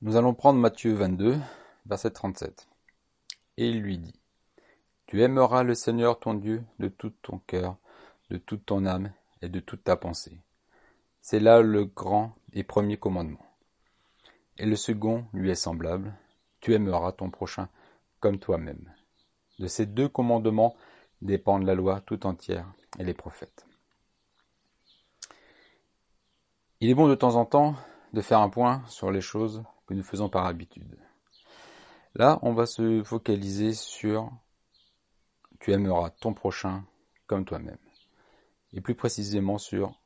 Nous allons prendre Matthieu 22, verset 37. Et il lui dit, Tu aimeras le Seigneur ton Dieu de tout ton cœur, de toute ton âme et de toute ta pensée. C'est là le grand et premier commandement. Et le second lui est semblable, Tu aimeras ton prochain comme toi-même. De ces deux commandements dépendent la loi tout entière et les prophètes. Il est bon de temps en temps de faire un point sur les choses que nous faisons par habitude. Là, on va se focaliser sur tu aimeras ton prochain comme toi-même. Et plus précisément sur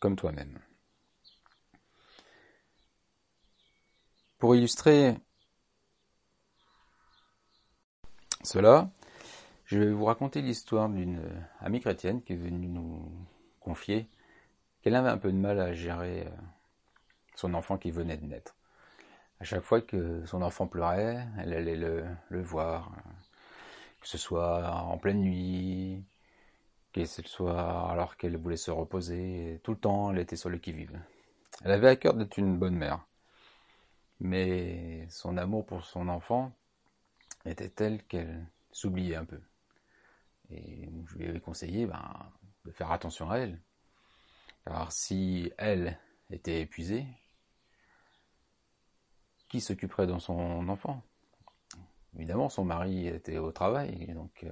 comme toi-même. Pour illustrer cela, je vais vous raconter l'histoire d'une amie chrétienne qui est venue nous confier qu'elle avait un peu de mal à gérer euh, son enfant qui venait de naître à chaque fois que son enfant pleurait, elle allait le, voir, que ce soit en pleine nuit, que ce soit alors qu'elle voulait se reposer, tout le temps elle était sur le qui-vive. Elle avait à cœur d'être une bonne mère, mais son amour pour son enfant était tel qu'elle s'oubliait un peu. Et je lui avais conseillé ben, de faire attention à elle. Car si elle était épuisée, qui s'occuperait de son enfant? Évidemment, son mari était au travail, donc euh,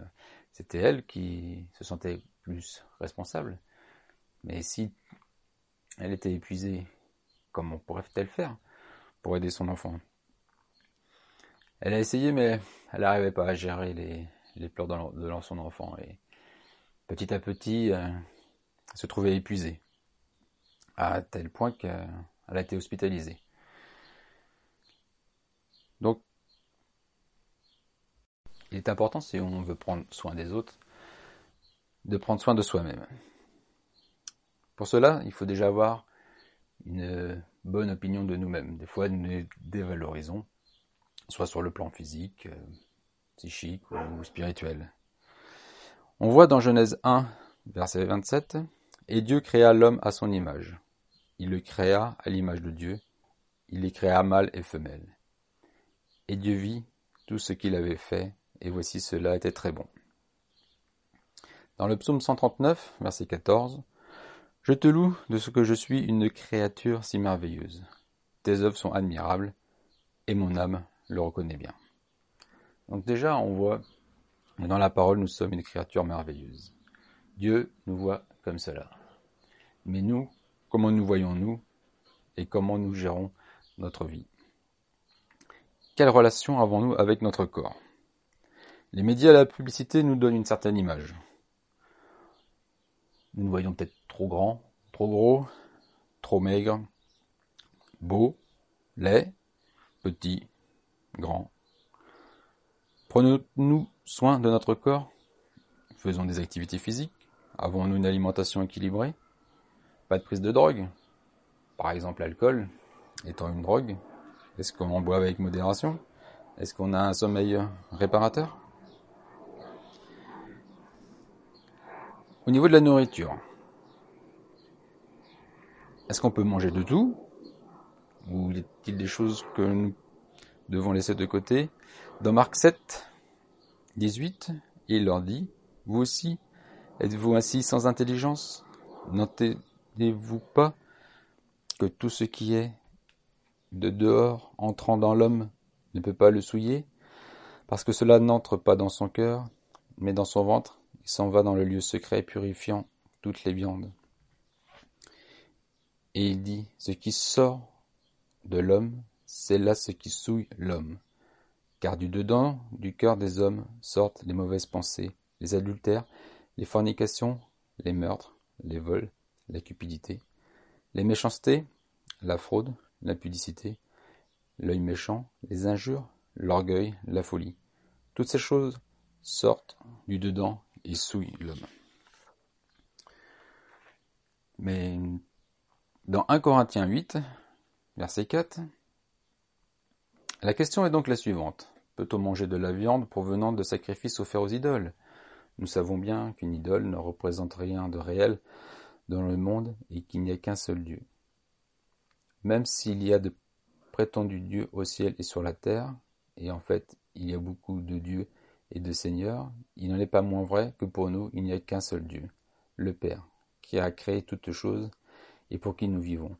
c'était elle qui se sentait plus responsable. Mais si elle était épuisée, comment pourrait-elle faire pour aider son enfant? Elle a essayé, mais elle n'arrivait pas à gérer les, pleurs de son enfant. Et petit à petit, elle se trouvait épuisée, à tel point qu'elle a été hospitalisée. Donc, il est important, si on veut prendre soin des autres, de prendre soin de soi-même. Pour cela, il faut déjà avoir une bonne opinion de nous-mêmes. Des fois, nous nous dévalorisons, soit sur le plan physique, euh, psychique ou spirituel. On voit dans Genèse 1, verset 27, Et Dieu créa l'homme à son image. Il le créa à l'image de Dieu. Il les créa mâle et femelle. Et Dieu vit tout ce qu'il avait fait, et voici cela était très bon. Dans le psaume 139, verset 14, Je te loue de ce que je suis une créature si merveilleuse. Tes œuvres sont admirables, et mon âme le reconnaît bien. Donc déjà, on voit dans la parole, nous sommes une créature merveilleuse. Dieu nous voit comme cela. Mais nous, comment nous voyons-nous et comment nous gérons notre vie? Quelle relation avons-nous avec notre corps? Les médias et la publicité nous donnent une certaine image. Nous nous voyons peut-être trop grands, trop gros, trop maigres, beaux, laids, petits, grands. Prenons-nous soin de notre corps? Faisons des activités physiques? Avons-nous une alimentation équilibrée? Pas de prise de drogue? Par exemple l'alcool étant une drogue est-ce qu'on boit avec modération? Est-ce qu'on a un sommeil réparateur? Au niveau de la nourriture, est-ce qu'on peut manger de tout? Ou y a-t-il des choses que nous devons laisser de côté? Dans Marc 7, 18, il leur dit, Vous aussi, êtes-vous ainsi sans intelligence? N'entendez-vous pas que tout ce qui est de dehors entrant dans l'homme ne peut pas le souiller, parce que cela n'entre pas dans son cœur, mais dans son ventre, il s'en va dans le lieu secret purifiant toutes les viandes. Et il dit, ce qui sort de l'homme, c'est là ce qui souille l'homme. Car du dedans du cœur des hommes sortent les mauvaises pensées, les adultères, les fornications, les meurtres, les vols, la cupidité, les méchancetés, la fraude, l'impudicité, l'œil méchant, les injures, l'orgueil, la folie. Toutes ces choses sortent du dedans et souillent l'homme. Mais dans 1 Corinthiens 8, verset 4, la question est donc la suivante. Peut-on manger de la viande provenant de sacrifices offerts aux idoles? Nous savons bien qu'une idole ne représente rien de réel dans le monde et qu'il n'y a qu'un seul Dieu. Même s'il y a de prétendu Dieu au ciel et sur la terre, et en fait il y a beaucoup de dieux et de seigneurs, il n'en est pas moins vrai que pour nous il n'y a qu'un seul Dieu, le Père, qui a créé toutes choses et pour qui nous vivons.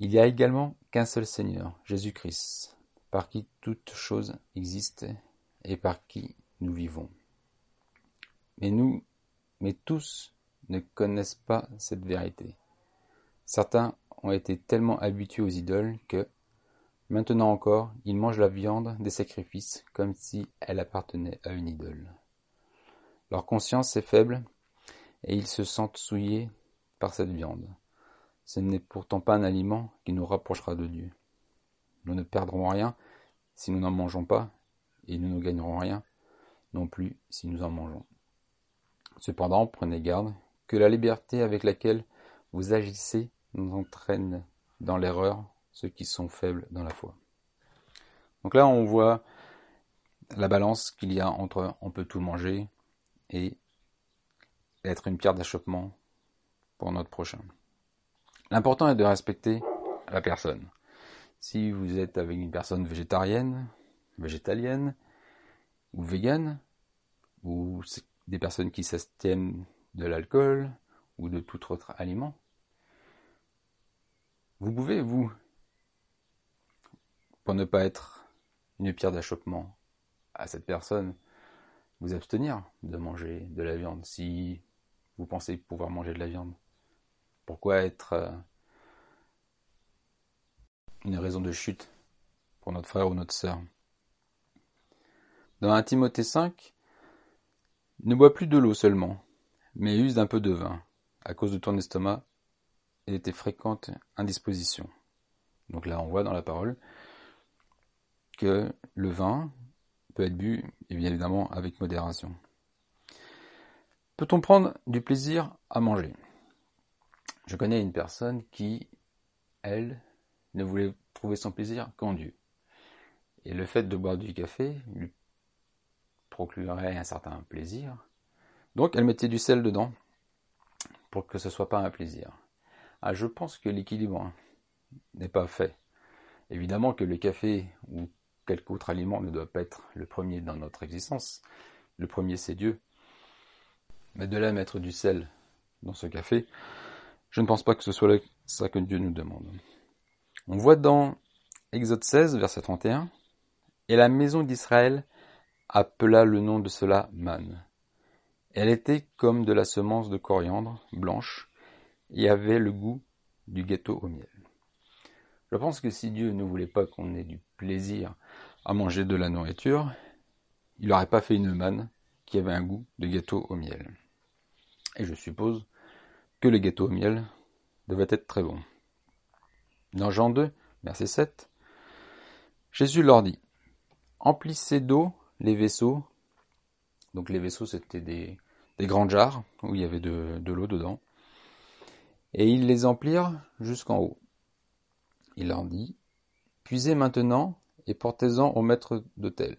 Il n'y a également qu'un seul Seigneur, Jésus-Christ, par qui toutes choses existent et par qui nous vivons. Mais nous, mais tous ne connaissent pas cette vérité. Certains ont été tellement habitués aux idoles que, maintenant encore, ils mangent la viande des sacrifices comme si elle appartenait à une idole. Leur conscience est faible et ils se sentent souillés par cette viande. Ce n'est pourtant pas un aliment qui nous rapprochera de Dieu. Nous ne perdrons rien si nous n'en mangeons pas, et nous ne gagnerons rien non plus si nous en mangeons. Cependant, prenez garde que la liberté avec laquelle vous agissez entraîne dans l'erreur ceux qui sont faibles dans la foi. Donc là, on voit la balance qu'il y a entre on peut tout manger et être une pierre d'achoppement pour notre prochain. L'important est de respecter la personne. Si vous êtes avec une personne végétarienne, végétalienne ou végane, ou des personnes qui s'abstiennent de l'alcool ou de tout autre aliment, vous pouvez, vous, pour ne pas être une pierre d'achoppement à cette personne, vous abstenir de manger de la viande si vous pensez pouvoir manger de la viande. Pourquoi être euh, une raison de chute pour notre frère ou notre sœur? Dans 1 Timothée 5, ne bois plus de l'eau seulement, mais use d'un peu de vin, à cause de ton estomac et de tes fréquentes indispositions. Donc là, on voit dans la parole que le vin peut être bu, et bien évidemment, avec modération. Peut-on prendre du plaisir à manger? Je connais une personne qui, elle, ne voulait trouver son plaisir qu'en Dieu. Et le fait de boire du café lui procurerait un certain plaisir. Donc elle mettait du sel dedans pour que ce soit pas un plaisir. Ah, je pense que l'équilibre n'est pas fait. Évidemment que le café ou quelque autre aliment ne doit pas être le premier dans notre existence. Le premier c'est Dieu. Mais de là mettre du sel dans ce café, je ne pense pas que ce soit ça que Dieu nous demande. On voit dans Exode 16, verset 31, Et la maison d'Israël appela le nom de cela manne. Elle était comme de la semence de coriandre blanche et avait le goût du gâteau au miel. Je pense que si Dieu ne voulait pas qu'on ait du plaisir à manger de la nourriture, il n'aurait pas fait une manne qui avait un goût de gâteau au miel. Et je suppose que le gâteau au miel devait être très bon. Dans Jean 2, verset 7, Jésus leur dit, Emplissez d'eau les vaisseaux. Donc les vaisseaux, c'était des, grandes jarres où il y avait de l'eau dedans. Et ils les emplirent jusqu'en haut. Il leur dit, Puisez maintenant et portez-en au maître d'hôtel.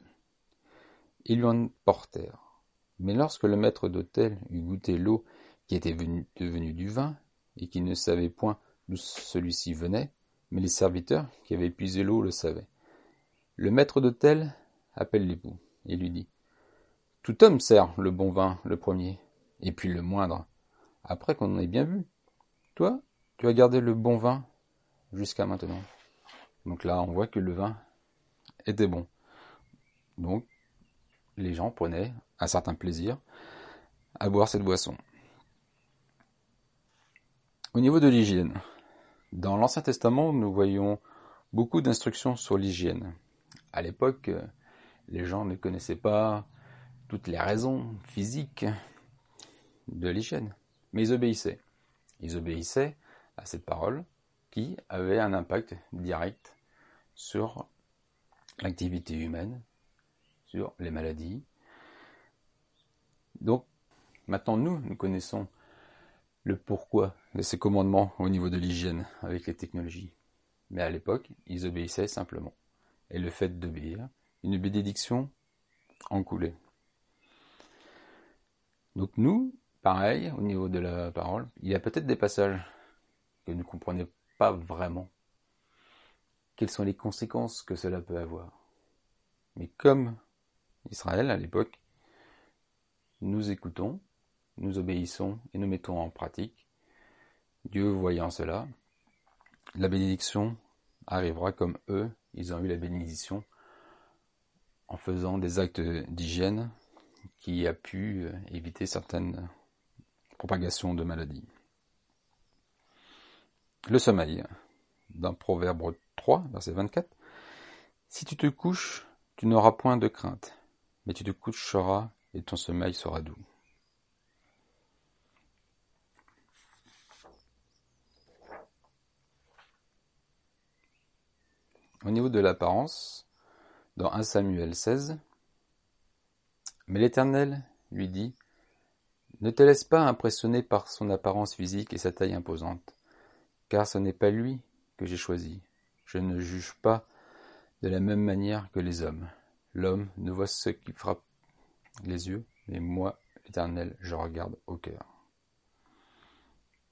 Ils lui en portèrent. Mais lorsque le maître d'hôtel eut goûté l'eau qui était devenue du vin, et qu'il ne savait point d'où celui-ci venait, mais les serviteurs qui avaient puisé l'eau le savaient. Le maître d'hôtel appelle l'époux et lui dit Tout homme sert le bon vin le premier, et puis le moindre, après qu'on en ait bien vu. Toi, tu as gardé le bon vin jusqu'à maintenant. Donc là, on voit que le vin était bon. Donc, les gens prenaient un certain plaisir à boire cette boisson. Au niveau de l'hygiène, dans l'Ancien Testament, nous voyons beaucoup d'instructions sur l'hygiène. À l'époque, les gens ne connaissaient pas toutes les raisons physiques de l'hygiène, mais ils obéissaient. Ils obéissaient à cette parole qui avait un impact direct sur l'activité humaine, sur les maladies. Donc, maintenant, nous, nous connaissons le pourquoi de ces commandements au niveau de l'hygiène avec les technologies. Mais à l'époque, ils obéissaient simplement. Et le fait d'obéir, une bénédiction en coulait. Donc nous, pareil, au niveau de la parole, il y a peut-être des passages que nous ne comprenons pas vraiment, quelles sont les conséquences que cela peut avoir? Mais comme Israël à l'époque, nous écoutons, nous obéissons et nous mettons en pratique. Dieu voyant cela, la bénédiction arrivera comme eux, ils ont eu la bénédiction en faisant des actes d'hygiène qui a pu euh, éviter certaines propagations de maladies. Le sommeil, dans Proverbe 3, verset 24. Si tu te couches, tu n'auras point de crainte, mais tu te coucheras et ton sommeil sera doux. Au niveau de l'apparence, dans 1 Samuel 16, mais l'Éternel lui dit, Ne te laisse pas impressionner par son apparence physique et sa taille imposante, car ce n'est pas lui que j'ai choisi. Je ne juge pas de la même manière que les hommes. L'homme ne voit ce qui frappe les yeux, mais moi, l'Éternel, je regarde au cœur.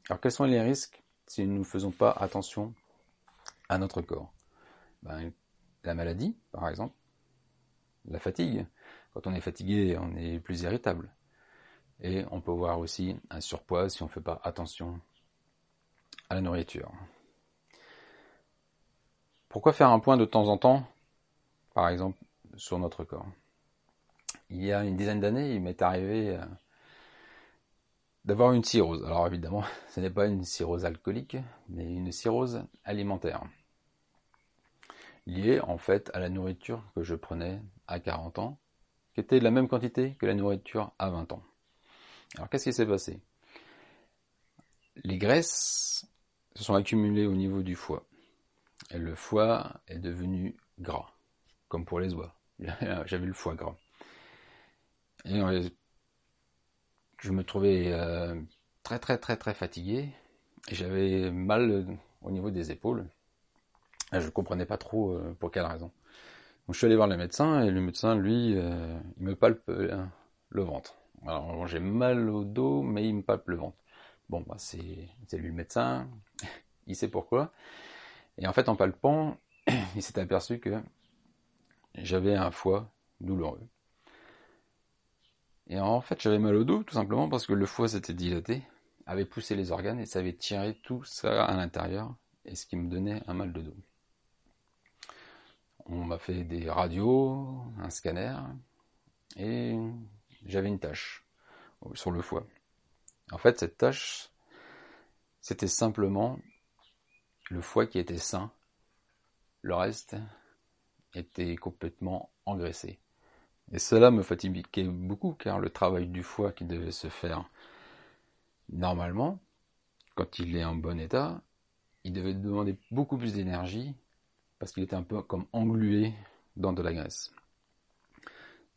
Alors quels sont les risques si nous ne faisons pas attention à notre corps? Ben, La maladie, par exemple, la fatigue. Quand on est fatigué, on est plus irritable. Et on peut voir aussi un surpoids si on ne fait pas attention à la nourriture. Pourquoi faire un point de temps en temps, par exemple, sur notre corps? Il y a une dizaine d'années, il m'est arrivé euh, d'avoir une cirrhose. Alors évidemment, ce n'est pas une cirrhose alcoolique, mais une cirrhose alimentaire. Liée en fait à la nourriture que je prenais à 40 ans, qui était de la même quantité que la nourriture à 20 ans. Alors qu'est-ce qui s'est passé? Les graisses se sont accumulées au niveau du foie. Et le foie est devenu gras, comme pour les oies. J'avais le foie gras. Et je me trouvais euh, très très très très fatigué. J'avais mal au niveau des épaules. je ne comprenais pas trop euh, pour quelle raison. Donc je suis allé voir le médecin et le médecin, lui, euh, il me palpe le ventre. Alors j'ai mal au dos, mais il me palpe le ventre. Bon, bah, c'est lui le médecin, il sait pourquoi. Et en fait, en palpant, il s'est aperçu que j'avais un foie douloureux. Et en fait, j'avais mal au dos, tout simplement parce que le foie s'était dilaté, avait poussé les organes et ça avait tiré tout ça à l'intérieur, et ce qui me donnait un mal de dos. On m'a fait des radios, un scanner, et j'avais une tache sur le foie. En fait, cette tache, c'était simplement le foie qui était sain, le reste était complètement engraissé. Et cela me fatiguait beaucoup car le travail du foie qui devait se faire normalement, quand il est en bon état, il devait demander beaucoup plus d'énergie parce qu'il était un peu comme englué dans de la graisse.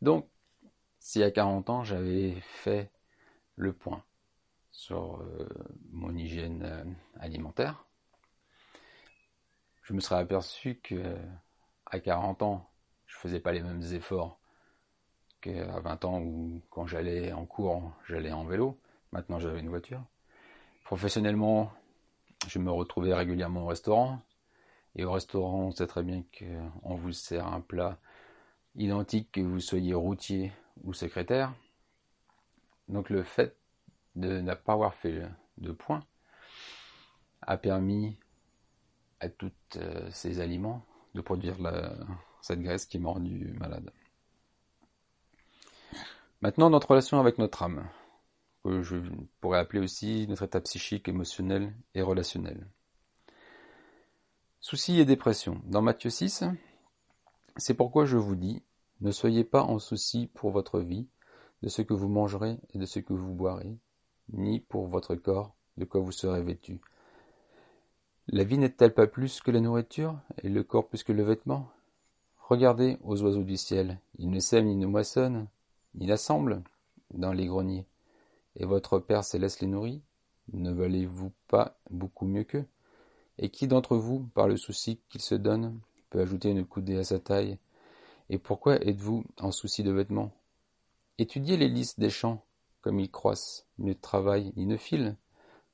Donc, si à 40 ans j'avais fait le point sur euh, mon hygiène euh, alimentaire, je me serais aperçu que à 40 ans, je faisais pas les mêmes efforts qu'à 20 ans où quand j'allais en cours, j'allais en vélo. Maintenant, j'avais une voiture. Professionnellement, je me retrouvais régulièrement au restaurant. Et au restaurant, on sait très bien qu'on vous sert un plat identique que vous soyez routier ou secrétaire. Donc le fait de ne pas avoir fait de points a permis à tous euh, ces aliments de produire cette graisse qui m'a rendu malade. Maintenant, notre relation avec notre âme, que je pourrais appeler aussi notre état psychique, émotionnel et relationnel. Soucis et dépression. Dans Matthieu 6, c'est pourquoi je vous dis, ne soyez pas en souci pour votre vie, de ce que vous mangerez et de ce que vous boirez, ni pour votre corps, de quoi vous serez vêtu. La vie n'est-elle pas plus que la nourriture, et le corps plus que le vêtement? Regardez aux oiseaux du ciel, ils ne sèment ni ne moissonnent, ni n'assemblent dans les greniers. Et votre Père céleste les nourrit? Ne valez-vous pas beaucoup mieux qu'eux? Et qui d'entre vous, par le souci qu'il se donne, peut ajouter une coudée à sa taille? Et pourquoi êtes-vous en souci de vêtements? Étudiez les lys des champs, comme ils croissent, ne travaillent ni ne filent.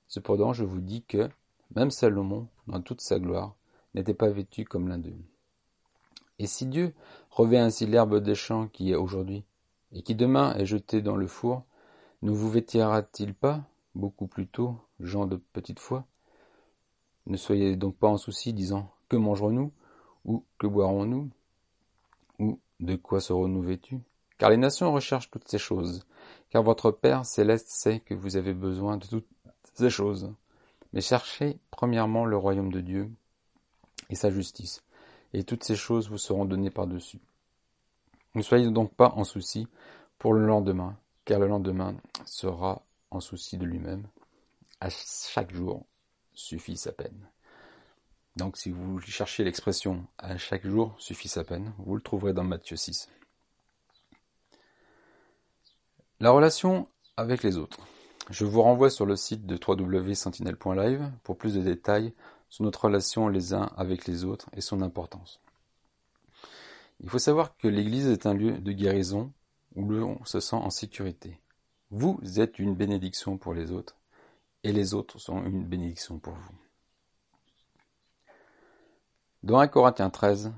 Cependant, je vous dis que, même Salomon, dans toute sa gloire, n'étaient pas vêtus comme l'un d'eux. Et si Dieu revêt ainsi l'herbe des champs qui est aujourd'hui, et qui demain est jetée dans le four, ne vous vêtira-t-il pas, beaucoup plus tôt, gens de petite foi? Ne soyez donc pas en souci, disant Que mangerons-nous Ou que boirons-nous? Ou de quoi serons-nous vêtus Car les nations recherchent toutes ces choses, car votre Père céleste sait que vous avez besoin de toutes ces choses. Mais cherchez premièrement le royaume de Dieu et sa justice, et toutes ces choses vous seront données par-dessus. Ne soyez donc pas en souci pour le lendemain, car le lendemain sera en souci de lui-même. À chaque jour suffit sa peine. Donc si vous cherchez l'expression à chaque jour suffit sa peine, vous le trouverez dans Matthieu 6. La relation avec les autres. Je vous renvoie sur le site de www.sentinel.live pour plus de détails sur notre relation les uns avec les autres et son importance. Il faut savoir que l'Église est un lieu de guérison où l'on se sent en sécurité. Vous êtes une bénédiction pour les autres et les autres sont une bénédiction pour vous. Dans 1 Corinthiens 13,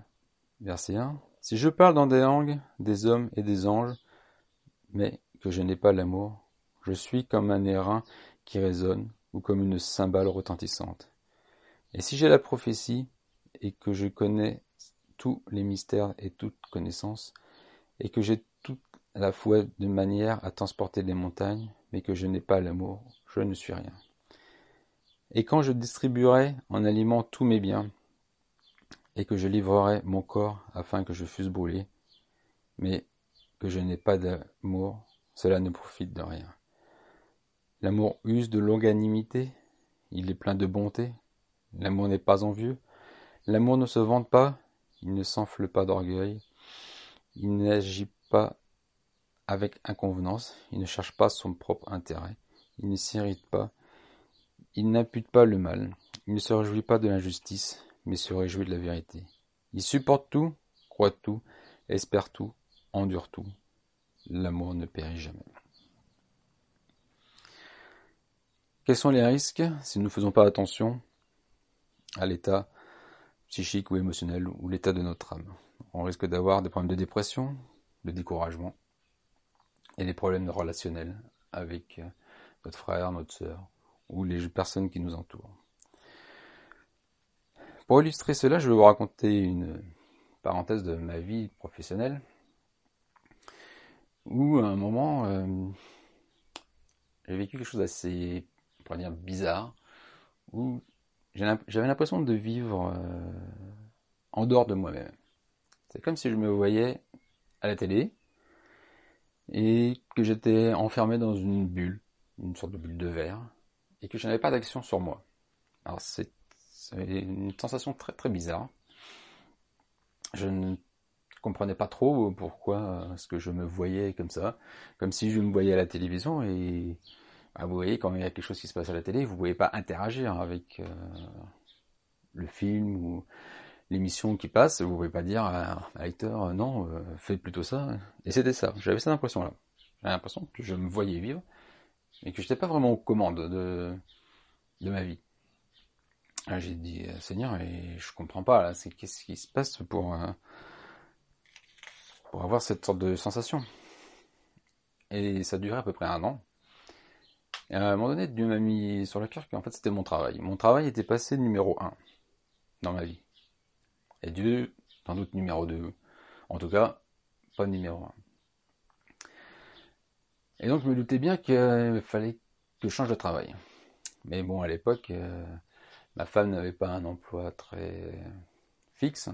verset 1, Si je parle dans des langues des hommes et des anges, mais que je n'ai pas l'amour, je suis comme un airain qui résonne ou comme une cymbale retentissante. Et si j'ai la prophétie et que je connais tous les mystères et toute connaissance, et que j'ai toute la foi de manière à transporter les montagnes, mais que je n'ai pas l'amour, je ne suis rien. Et quand je distribuerai en aliment tous mes biens, et que je livrerai mon corps afin que je fusse brûlé, mais que je n'ai pas d'amour, cela ne profite de rien. L'amour use de longanimité, il est plein de bonté, l'amour n'est pas envieux, l'amour ne se vante pas, il ne s'enfle pas d'orgueil, il n'agit pas avec inconvenance, il ne cherche pas son propre intérêt, il ne s'irrite pas, il n'impute pas le mal, il ne se réjouit pas de l'injustice, mais se réjouit de la vérité. Il supporte tout, croit tout, espère tout, endure tout. L'amour ne périt jamais. Quels sont les risques si nous ne faisons pas attention à l'état psychique ou émotionnel ou l'état de notre âme? On risque d'avoir des problèmes de dépression, de découragement et des problèmes relationnels avec notre frère, notre sœur ou les personnes qui nous entourent. Pour illustrer cela, je vais vous raconter une parenthèse de ma vie professionnelle où à un moment euh, j'ai vécu quelque chose d'assez, dire, bizarre où j'avais l'impression de vivre euh, en dehors de moi-même. C'est comme si je me voyais à la télé et que j'étais enfermé dans une bulle, une sorte de bulle de verre, et que je n'avais pas d'action sur moi. Alors c'est une sensation très très bizarre. Je ne comprenais pas trop pourquoi est-ce que je me voyais comme ça, comme si je me voyais à la télévision et ah, vous voyez, quand il y a quelque chose qui se passe à la télé, vous ne pouvez pas interagir avec euh, le film ou l'émission qui passe. Vous ne pouvez pas dire à un lecteur, euh, non, euh, fais plutôt ça. Et c'était ça. J'avais cette impression-là. J'avais l'impression que je me voyais vivre et que je n'étais pas vraiment aux commandes de, de ma vie. J'ai dit, Seigneur, et je comprends pas, là, c'est qu'est-ce qui se passe pour, pour avoir cette sorte de sensation? Et ça durait à peu près un an. Et à un moment donné, Dieu m'a mis sur le cœur qu'en fait c'était mon travail. Mon travail était passé numéro 1 dans ma vie. Et Dieu, sans doute numéro 2. En tout cas, pas numéro 1. Et donc je me doutais bien qu'il fallait que je change de travail. Mais bon, à l'époque, euh, ma femme n'avait pas un emploi très fixe.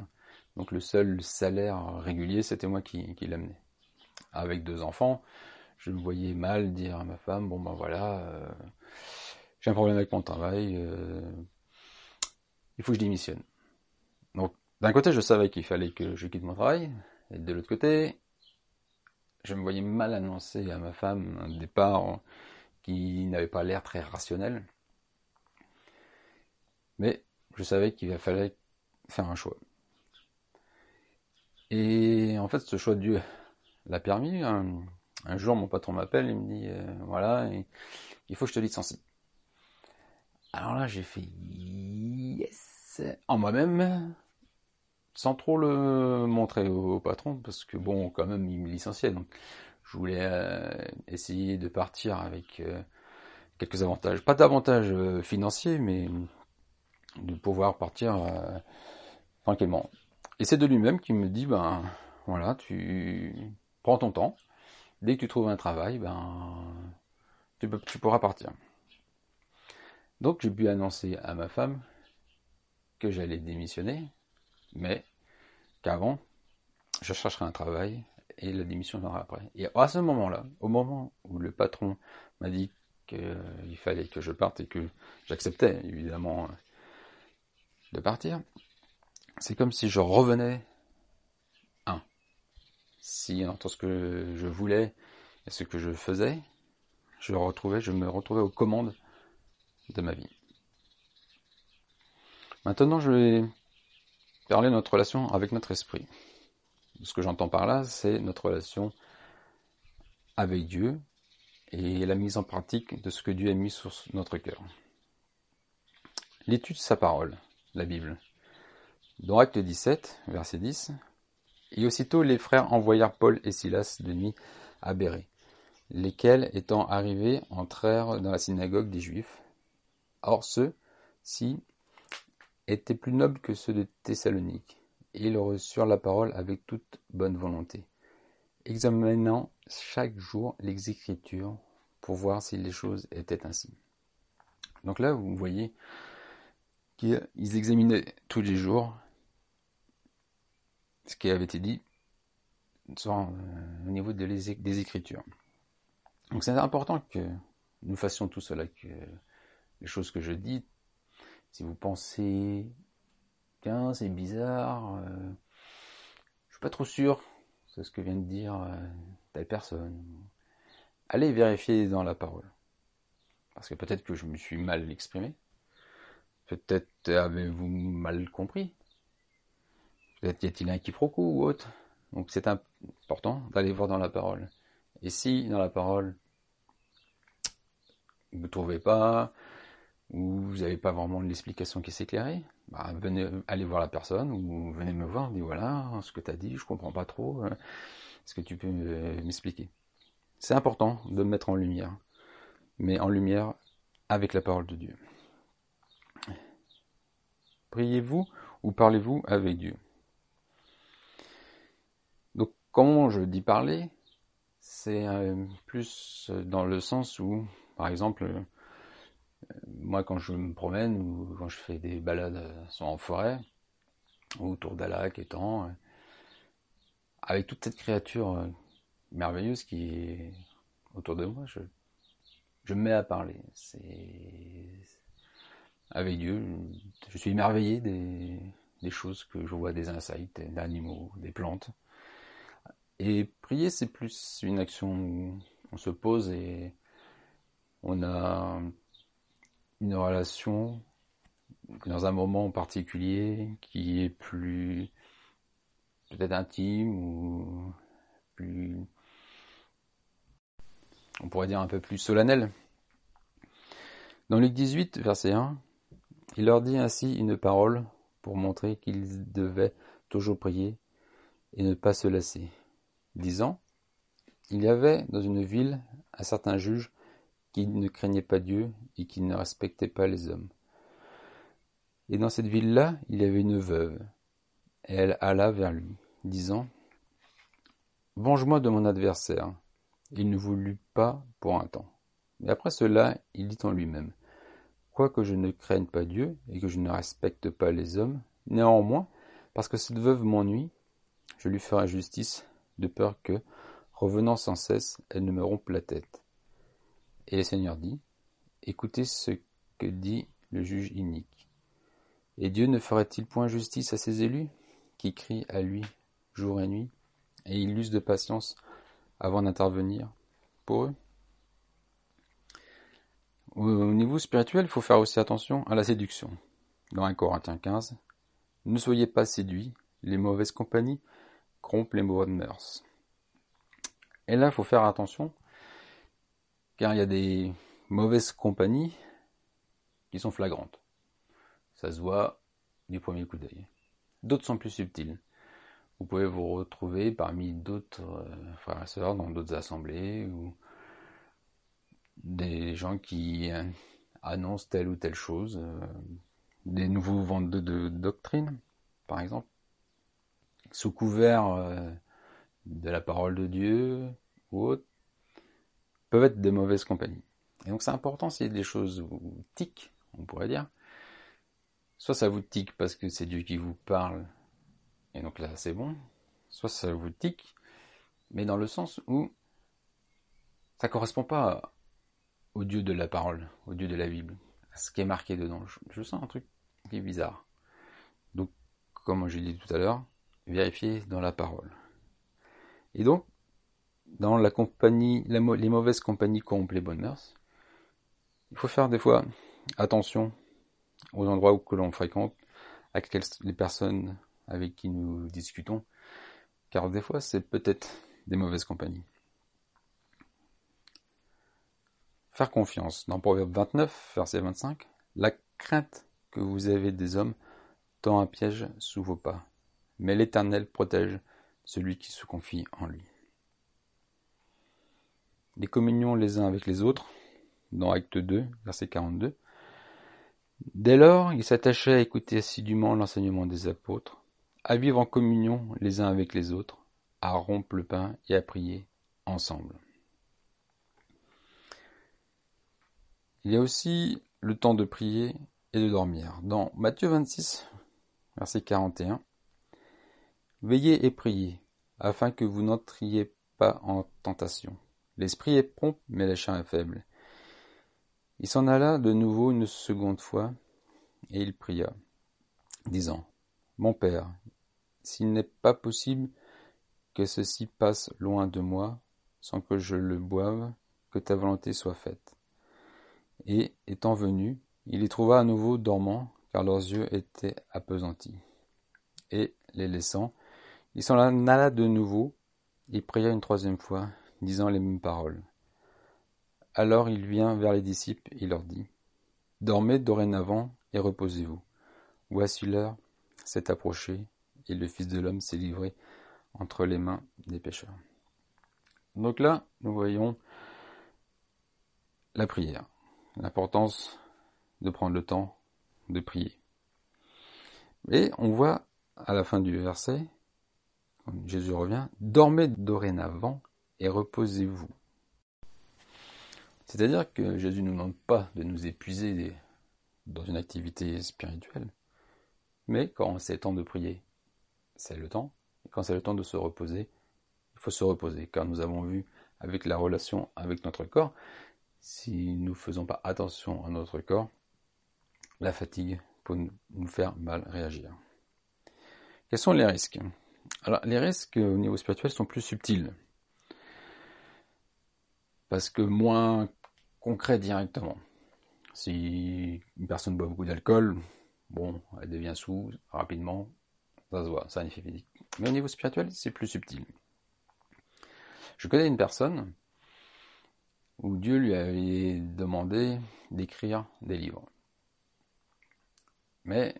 Donc le seul salaire régulier, c'était moi qui, l'amenais. Avec deux enfants, je me voyais mal dire à ma femme, bon ben voilà, euh, j'ai un problème avec mon travail, euh, il faut que je démissionne. Donc d'un côté, je savais qu'il fallait que je quitte mon travail, et de l'autre côté, je me voyais mal annoncer à ma femme un départ qui n'avait pas l'air très rationnel. Mais je savais qu'il fallait faire un choix. Et en fait, ce choix de Dieu l'a permis. Un jour, mon patron m'appelle, il me dit, euh, voilà, il faut que je te licencie. Alors là, j'ai fait, yes en moi-même, sans trop le montrer au, patron, parce que bon, quand même, il me licenciait, donc je voulais euh, essayer de partir avec euh, quelques avantages. Pas d'avantages financiers, mais de pouvoir partir tranquillement. Et c'est de lui-même qui me dit, ben voilà, tu prends ton temps. Dès que tu trouves un travail, ben tu, pourras partir. Donc j'ai pu annoncer à ma femme que j'allais démissionner, mais qu'avant, je chercherai un travail et la démission viendra après. Et à ce moment-là, au moment où le patron m'a dit qu'il fallait que je parte et que j'acceptais évidemment de partir, c'est comme si je revenais un. Si entre ce que je voulais et ce que je faisais, je retrouvais, je me retrouvais aux commandes de ma vie. Maintenant, je vais parler de notre relation avec notre esprit. Ce que j'entends par là, c'est notre relation avec Dieu et la mise en pratique de ce que Dieu a mis sur notre cœur. L'étude de sa parole, la Bible. Dans Acte 17, verset 10, Et aussitôt les frères envoyèrent Paul et Silas de nuit à Bérée, lesquels, étant arrivés, entrèrent dans la synagogue des Juifs. Or ceux-ci étaient plus nobles que ceux de Thessalonique, et ils reçurent la parole avec toute bonne volonté, examinant chaque jour les Écritures pour voir si les choses étaient ainsi. Donc là, vous voyez qu'ils examinaient tous les jours ce qui avait été dit euh, au niveau des Écritures. Donc c'est important que nous fassions tout cela, que les choses que je dis si vous pensez, tiens, c'est bizarre, euh, je suis pas trop sûr, c'est ce que vient de dire euh, telle personne. Allez vérifier dans la parole. Parce que peut-être que je me suis mal exprimé. Peut-être avez-vous mal compris. Peut-être y a-t-il un quiproquo ou autre. Donc c'est important d'aller voir dans la parole. Et si dans la parole, vous ne trouvez pas, ou vous n'avez pas vraiment l'explication qui s'éclairait, bah, venez voir la personne ou venez me voir, dit voilà ce que tu as dit, je comprends pas trop, euh, est-ce que tu peux m'expliquer C'est important de me mettre en lumière, mais en lumière avec la parole de Dieu. Priez-vous ou parlez-vous avec Dieu? Donc quand je dis parler, c'est euh, plus dans le sens où, par exemple, moi, quand je me promène ou quand je fais des balades euh, soit en forêt ou autour d'un lac étang, euh, avec toute cette créature euh, merveilleuse qui est autour de moi, je, je me mets à parler. C'est avec Dieu, je suis émerveillé des, choses que je vois, des insights, des animaux, des plantes. Et prier, c'est plus une action où on se pose et on a une relation dans un moment particulier qui est plus peut-être intime ou plus on pourrait dire un peu plus solennel. Dans Luc 18, verset 1, il leur dit ainsi une parole pour montrer qu'ils devaient toujours prier et ne pas se lasser, disant Il y avait dans une ville un certain juge qui ne craignait pas Dieu et qui ne respectait pas les hommes. Et dans cette ville-là, il y avait une veuve. Et elle alla vers lui, disant Venge-moi de mon adversaire. Il ne voulut pas pour un temps. Mais après cela, il dit en lui-même Quoique je ne craigne pas Dieu et que je ne respecte pas les hommes, néanmoins, parce que cette veuve m'ennuie, je lui ferai justice, de peur que, revenant sans cesse, elle ne me rompe la tête. Et le Seigneur dit, Écoutez ce que dit le juge inique. Et Dieu ne ferait-il point justice à ses élus, qui crient à lui jour et nuit, et ils usent de patience avant d'intervenir pour eux Au niveau spirituel, il faut faire aussi attention à la séduction. Dans 1 Corinthiens 15, ne soyez pas séduits, les mauvaises compagnies corrompent les mauvaises mœurs. Et là, il faut faire attention car il y a des mauvaises compagnies qui sont flagrantes. Ça se voit du premier coup d'œil. D'autres sont plus subtils. Vous pouvez vous retrouver parmi d'autres euh, frères et sœurs dans d'autres assemblées ou des gens qui euh, annoncent telle ou telle chose, euh, des nouveaux ventes de, doctrine, par exemple, sous couvert de la parole de Dieu ou autre, peuvent être des mauvaises compagnies. Et donc c'est important si des choses vous tiquent, on pourrait dire. Soit ça vous tique parce que c'est Dieu qui vous parle, et donc là c'est bon. Soit ça vous tique, mais dans le sens où ça correspond pas au Dieu de la parole, au Dieu de la Bible, ce qui est marqué dedans. Je, sens un truc qui est bizarre. Donc, comme j'ai dit tout à l'heure, vérifiez dans la parole. Et donc, dans la compagnie, les mauvaises compagnies corrompent les bonnes mœurs, il faut faire des fois attention aux endroits où que l'on fréquente, à les personnes avec qui nous discutons, car des fois c'est peut-être des mauvaises compagnies. Faire confiance. Dans Proverbe 29, verset 25, la crainte que vous avez des hommes tend un piège sous vos pas, mais l'Éternel protège celui qui se confie en lui. Les communions les uns avec les autres, dans Acte 2, verset 42. Dès lors, ils s'attachaient à écouter assidûment l'enseignement des apôtres, à vivre en communion les uns avec les autres, à rompre le pain et à prier ensemble. Il y a aussi le temps de prier et de dormir. Dans Matthieu 26, verset 41, Veillez et priez, afin que vous n'entriez pas en tentation. L'esprit est prompt, mais la chair est faible. Il s'en alla de nouveau une seconde fois, et il pria, disant, Mon Père, s'il n'est pas possible que ceci passe loin de moi, sans que je le boive, que ta volonté soit faite. Et, étant venu, il les trouva à nouveau dormants, car leurs yeux étaient appesantis. Et, les laissant, il s'en alla de nouveau, et pria une troisième fois, disant les mêmes paroles. Alors il vient vers les disciples et leur dit Dormez dorénavant et reposez-vous. Voici l'heure s'est approchée et le Fils de l'homme s'est livré entre les mains des pécheurs. Donc là, nous voyons la prière, l'importance de prendre le temps de prier. Et on voit à la fin du verset, quand Jésus revient, dormez dorénavant et reposez-vous. C'est-à-dire que Jésus ne nous demande pas de nous épuiser dans une activité spirituelle, mais quand c'est le temps de prier, c'est le temps, et quand c'est le temps de se reposer, il faut se reposer, car nous avons vu avec la relation avec notre corps, si nous ne faisons pas attention à notre corps, la fatigue peut nous faire mal réagir. Quels sont les risques? Alors, les risques au niveau spirituel sont plus subtils parce que moins concret directement. Si une personne boit beaucoup d'alcool, bon, elle devient sous rapidement, ça se voit, ça un effet physique. Mais au niveau spirituel, c'est plus subtil. Je connais une personne où Dieu lui avait demandé d'écrire des livres. Mais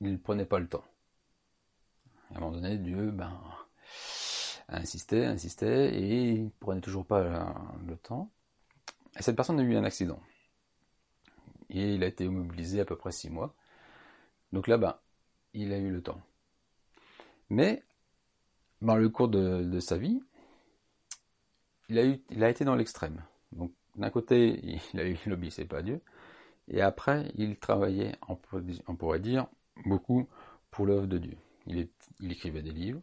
il ne prenait pas le temps. À un moment donné, Dieu ben, insistait, insistait, et il ne prenait toujours pas le temps. Et cette personne a eu un accident. Et il a été immobilisé à peu près six mois. Donc là, ben, il a eu le temps. Mais, dans le cours de, sa vie, il a été dans l'extrême. Donc, d'un côté, il a pas à Dieu. Et après, il travaillait, on pourrait dire, beaucoup pour l'œuvre de Dieu. Il, écrivait des livres,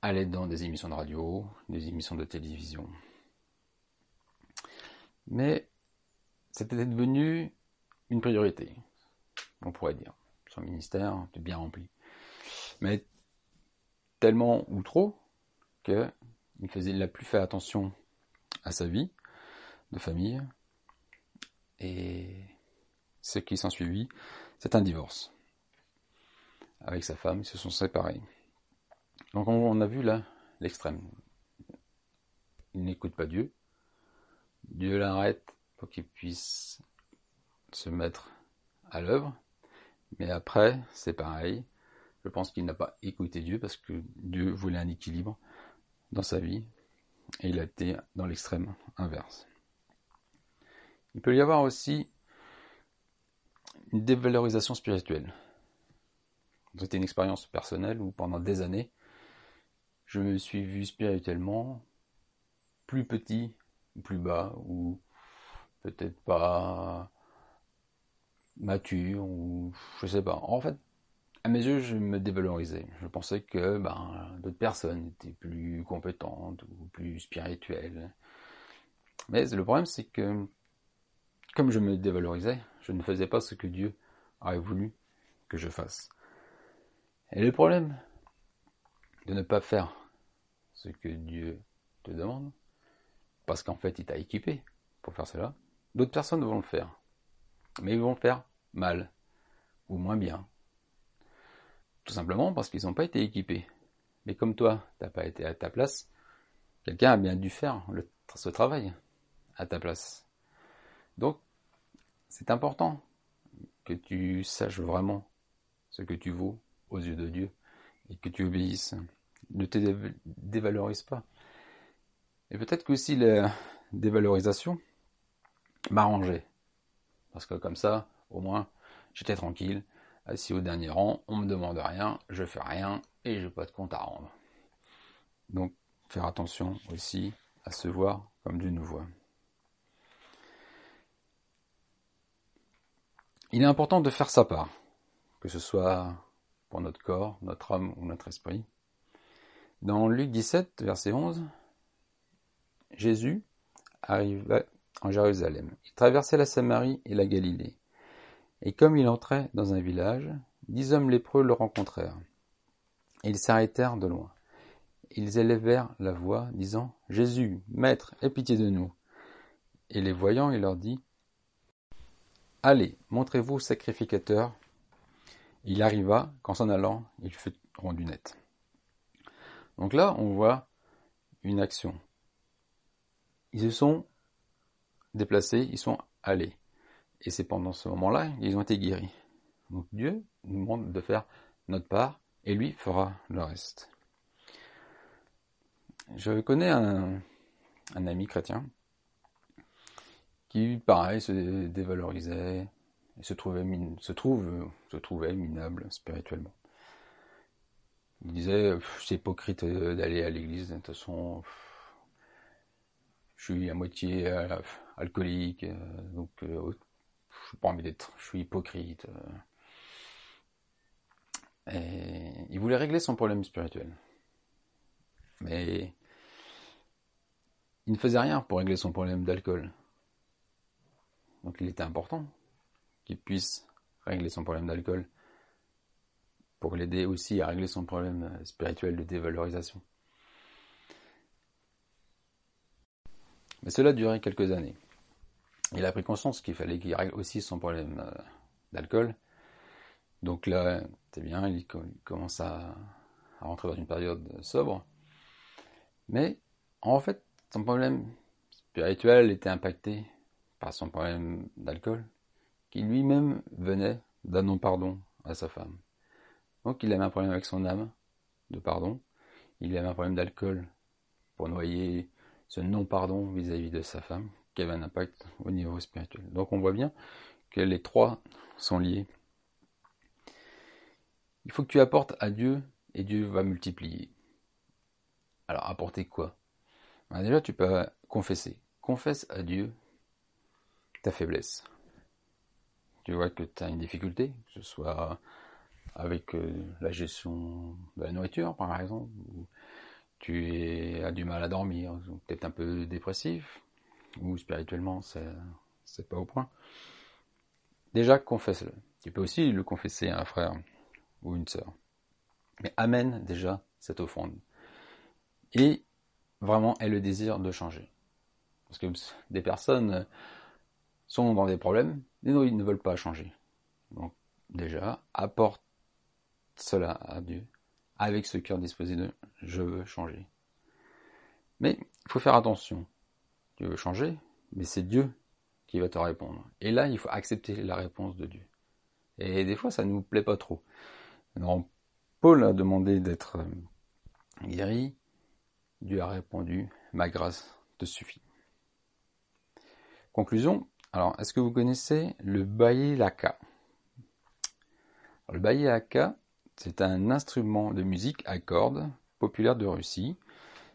allait dans des émissions de radio, des émissions de télévision. Mais c'était devenu une priorité, on pourrait dire. Son ministère était bien rempli. Mais tellement ou trop qu'il faisait, n'a plus fait attention à sa vie de famille. Et ce qui s'en suivit, c'est un divorce. Avec sa femme, ils se sont séparés. Donc on, a vu là l'extrême. Il n'écoute pas Dieu. Dieu l'arrête pour qu'il puisse se mettre à l'œuvre. Mais après, c'est pareil. Je pense qu'il n'a pas écouté Dieu parce que Dieu voulait un équilibre dans sa vie et il a été dans l'extrême inverse. Il peut y avoir aussi une dévalorisation spirituelle. C'était une expérience personnelle où pendant des années, je me suis vu spirituellement plus petit, plus bas, ou peut-être pas mature, ou je sais pas. En fait, à mes yeux, je me dévalorisais. Je pensais que ben, d'autres personnes étaient plus compétentes ou plus spirituelles. Mais le problème, c'est que comme je me dévalorisais, je ne faisais pas ce que Dieu aurait voulu que je fasse. Et le problème de ne pas faire ce que Dieu te demande, parce qu'en fait il t'a équipé pour faire cela, d'autres personnes vont le faire. Mais ils vont le faire mal, ou moins bien. Tout simplement parce qu'ils n'ont pas été équipés. Mais comme toi, tu n'as pas été à ta place, quelqu'un a bien dû faire ce travail à ta place. Donc, c'est important que tu saches vraiment ce que tu vaux aux yeux de Dieu et que tu obéisses. Ne te dévalorise pas. Et peut-être que aussi la dévalorisation m'arrangeait. Parce que comme ça, au moins, j'étais tranquille, assis au dernier rang, on me demande rien, je fais rien et je n'ai pas de compte à rendre. Donc, faire attention aussi à se voir comme Dieu nous voit. Il est important de faire sa part, que ce soit pour notre corps, notre âme ou notre esprit. Dans Luc 17, verset 11, Jésus arriva en Jérusalem. Il traversait la Samarie et la Galilée. Et comme il entrait dans un village, dix hommes lépreux le rencontrèrent. ils s'arrêtèrent de loin. Ils élevèrent la voix, disant Jésus, Maître, aie pitié de nous. Et les voyant, il leur dit Allez, montrez-vous sacrificateur. Il arriva, qu'en s'en allant, il fut rendu net. Donc là, on voit une action. Ils se sont déplacés, ils sont allés. Et c'est pendant ce moment-là qu'ils ont été guéris. Donc Dieu nous demande de faire notre part et lui fera le reste. Je connais un, ami chrétien qui, pareil, se dévalorisait, et se, trouvait, se trouvait minable spirituellement. Il disait, c'est hypocrite euh, d'aller à l'église, de toute façon, je suis à moitié euh, alcoolique, euh, donc je n'ai pas envie d'être, je suis hypocrite. Et il voulait régler son problème spirituel. Mais il ne faisait rien pour régler son problème d'alcool. Donc il était important qu'il puisse régler son problème d'alcool pour l'aider aussi à régler son problème euh, spirituel de dévalorisation. Mais cela duré quelques années. Il a pris conscience qu'il fallait qu'il règle aussi son problème euh, d'alcool. Donc là, c'est bien, il commence à, rentrer dans une période sobre. Mais en fait, son problème spirituel était impacté par son problème d'alcool, qui lui-même venait d'un non-pardon à sa femme. Donc il avait un problème avec son âme de pardon, il avait un problème d'alcool pour noyer ce non-pardon vis-à-vis de sa femme, qui avait un impact au niveau spirituel. Donc on voit bien que les trois sont liés. Il faut que tu apportes à Dieu et Dieu va multiplier. Alors apporter quoi? Ben, Déjà tu peux confesser. Confesse à Dieu ta faiblesse. Tu vois que tu as une difficulté, que ce soit avec euh, la gestion de la nourriture, par exemple, ou tu as du mal à dormir, peut-être un peu dépressif, ou spirituellement, c'est pas au point. Déjà, confesse-le. Tu peux aussi le confesser à un frère ou une sœur. Mais amène déjà cette offrande. Et vraiment, aie le désir de changer. Parce que des personnes sont dans des problèmes, et ils ne veulent pas changer. Donc déjà, apporte cela à Dieu avec ce cœur disposé de je veux changer. Mais il faut faire attention. Tu changer, mais c'est Dieu qui va te répondre. Et là, il faut accepter la réponse de Dieu. Et des fois, ça nous plaît pas trop. Alors, Paul a demandé d'être euh, guéri. Dieu a répondu, ma grâce te suffit. Conclusion. Alors, est-ce que vous connaissez le bailaka? Le bailaka, c'est un instrument de musique à cordes populaire de Russie.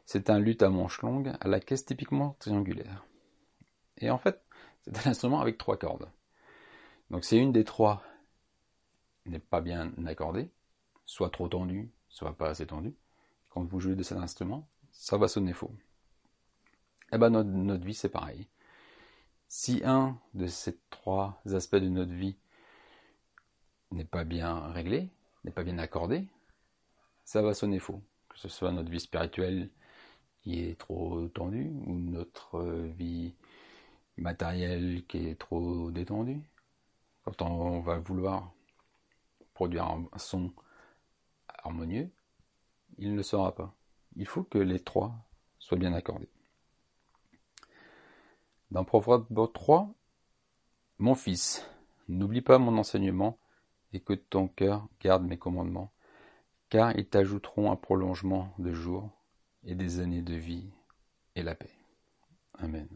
C'est un luth à manche longue à la caisse typiquement triangulaire. Et en fait, c'est un instrument avec trois cordes. Donc c'est une des trois n'est pas bien accordée, soit trop tendue, soit pas assez tendue. Quand vous jouez de cet instrument, ça va sonner faux. Eh ben notre, notre vie c'est pareil. Si un de ces trois aspects de notre vie n'est pas bien réglé, n'est pas bien accordé, ça va sonner faux. Que ce soit notre vie spirituelle est trop tendue ou notre vie matérielle qui est trop détendue. Quand on va vouloir produire un son harmonieux, il ne sera pas. Il faut que les trois soient bien accordés. Dans Proverbe 3, Mon fils, n'oublie pas mon enseignement et que ton cœur garde mes commandements, car ils t'ajouteront un prolongement de jours et des années de vie et la paix. Amen.